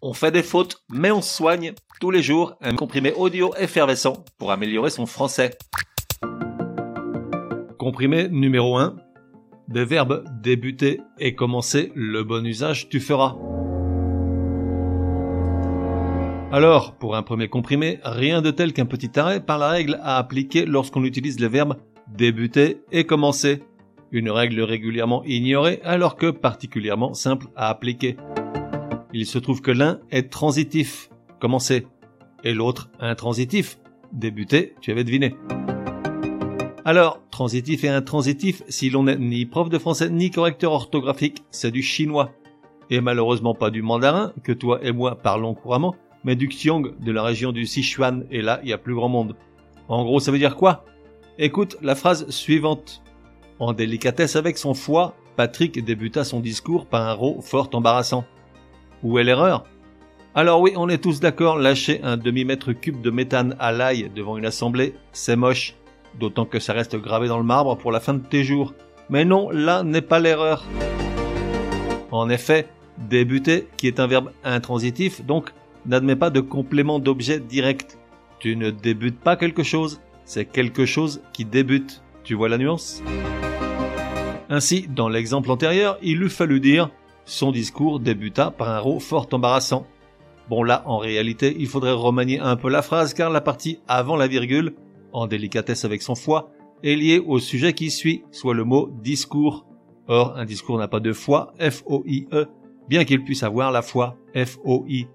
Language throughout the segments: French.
On fait des fautes, mais on soigne tous les jours un comprimé audio effervescent pour améliorer son français. Comprimé numéro 1. Des verbes débuter et commencer, le bon usage tu feras. Alors, pour un premier comprimé, rien de tel qu'un petit arrêt par la règle à appliquer lorsqu'on utilise les verbes débuter et commencer. Une règle régulièrement ignorée alors que particulièrement simple à appliquer. Il se trouve que l'un est transitif, commencer, et l'autre intransitif, débuter, tu avais deviné. Alors, transitif et intransitif, si l'on n'est ni prof de français ni correcteur orthographique, c'est du chinois. Et malheureusement pas du mandarin, que toi et moi parlons couramment, mais du xiong de la région du Sichuan, et là, il y a plus grand monde. En gros, ça veut dire quoi? Écoute la phrase suivante. En délicatesse avec son foie, Patrick débuta son discours par un rot fort embarrassant. Où est l'erreur? Alors oui, on est tous d'accord, lâcher un demi-mètre cube de méthane à l'ail devant une assemblée, c'est moche d'autant que ça reste gravé dans le marbre pour la fin de tes jours. Mais non, là n'est pas l'erreur. En effet, débuter, qui est un verbe intransitif, donc n'admet pas de complément d'objet direct. Tu ne débutes pas quelque chose, c'est quelque chose qui débute. Tu vois la nuance? Ainsi, dans l'exemple antérieur, il eût fallu dire son discours débuta par un rot fort embarrassant. Bon là, en réalité, il faudrait remanier un peu la phrase car la partie avant la virgule en délicatesse avec son foie, est lié au sujet qui suit, soit le mot discours. Or, un discours n'a pas de foi, F-O-I-E, bien qu'il puisse avoir la foi, F-O-I.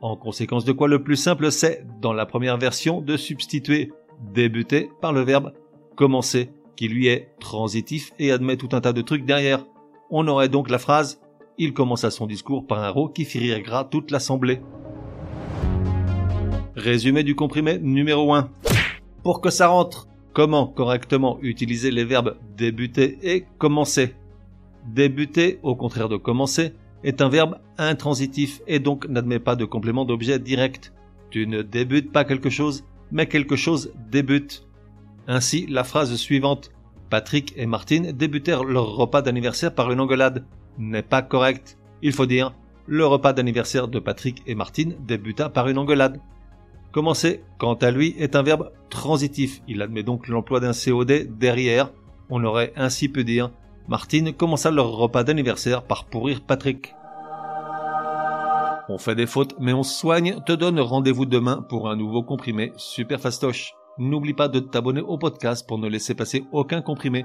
En conséquence de quoi le plus simple c'est, dans la première version, de substituer débuter par le verbe commencer, qui lui est transitif et admet tout un tas de trucs derrière. On aurait donc la phrase Il commença son discours par un rot qui fit rire toute l'assemblée. Résumé du comprimé numéro 1 pour que ça rentre. Comment correctement utiliser les verbes débuter et commencer? Débuter, au contraire de commencer, est un verbe intransitif et donc n'admet pas de complément d'objet direct. Tu ne débutes pas quelque chose, mais quelque chose débute. Ainsi, la phrase suivante Patrick et Martine débutèrent leur repas d'anniversaire par une engueulade n'est pas correcte. Il faut dire le repas d'anniversaire de Patrick et Martine débuta par une engueulade. Commencer, quant à lui, est un verbe transitif. Il admet donc l'emploi d'un COD derrière. On aurait ainsi pu dire Martine commença leur repas d'anniversaire par pourrir Patrick. On fait des fautes, mais on soigne, te donne rendez-vous demain pour un nouveau comprimé super fastoche. N'oublie pas de t'abonner au podcast pour ne laisser passer aucun comprimé.